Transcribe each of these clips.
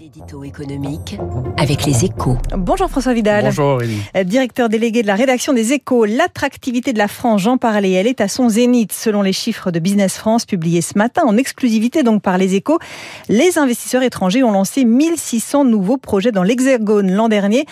L'édito économique avec les échos. Bonjour François Vidal. Bonjour Aurélie. Euh, Directeur délégué de la rédaction des échos, l'attractivité de la France, j'en parlais, elle est à son zénith selon les chiffres de Business France publiés ce matin en exclusivité donc par les échos. Les investisseurs étrangers ont lancé 1600 nouveaux projets dans l'Hexagone l'an dernier.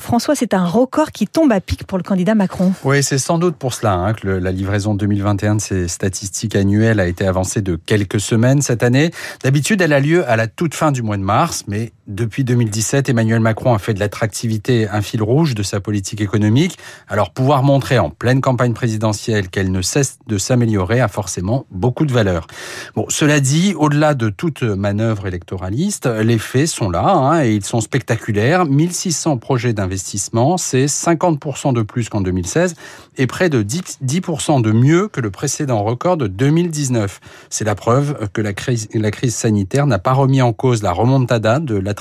François, c'est un record qui tombe à pic pour le candidat Macron. Oui, c'est sans doute pour cela hein, que la livraison 2021 de ces statistiques annuelles a été avancée de quelques semaines cette année. D'habitude, elle a lieu à la toute fin du mois de mars, mais depuis 2017, Emmanuel Macron a fait de l'attractivité un fil rouge de sa politique économique. Alors, pouvoir montrer en pleine campagne présidentielle qu'elle ne cesse de s'améliorer a forcément beaucoup de valeur. Bon, cela dit, au-delà de toute manœuvre électoraliste, les faits sont là hein, et ils sont spectaculaires. 1600 projets d'investissement, c'est 50% de plus qu'en 2016 et près de 10% de mieux que le précédent record de 2019. C'est la preuve que la crise, la crise sanitaire n'a pas remis en cause la remontada de l'attractivité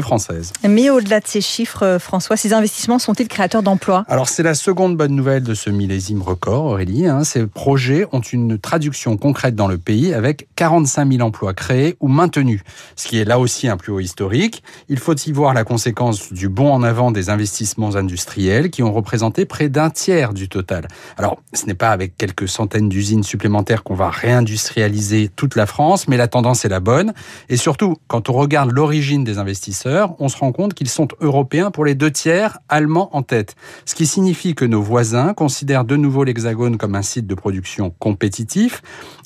française. Mais au-delà de ces chiffres, François, ces investissements sont-ils créateurs d'emplois? Alors c'est la seconde bonne nouvelle de ce millésime record, Aurélie. Hein. Ces projets ont une traduction concrète dans le pays avec 45 000 emplois créés ou maintenus, ce qui est là aussi un plus haut historique. Il faut y voir la conséquence du bond en avant des investissements industriels qui ont représenté près d'un tiers du total. Alors, ce n'est pas avec quelques centaines d'usines supplémentaires qu'on va réindustrialiser toute la France, mais la tendance est la bonne. Et surtout, quand on regarde l'origine des investisseurs, on se rend compte qu'ils sont européens pour les deux tiers, allemands en tête. Ce qui signifie que nos voisins considèrent de nouveau l'Hexagone comme un site de production compétitif.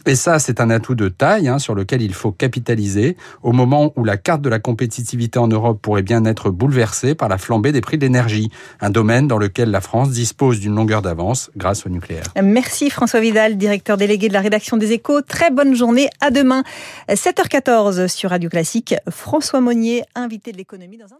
Et ça, c'est un atout de taille hein, sur lequel il faut capitaliser au moment où la carte de la compétitivité en Europe pourrait bien être bouleversée par la flambée des prix de l'énergie, un domaine dans lequel la France dispose d'une longueur d'avance grâce au nucléaire. Merci François Vidal, directeur délégué de la rédaction des échos. Très bonne journée, à demain. 7h14 sur Radio Classique. François Monnier, invité de l'économie dans un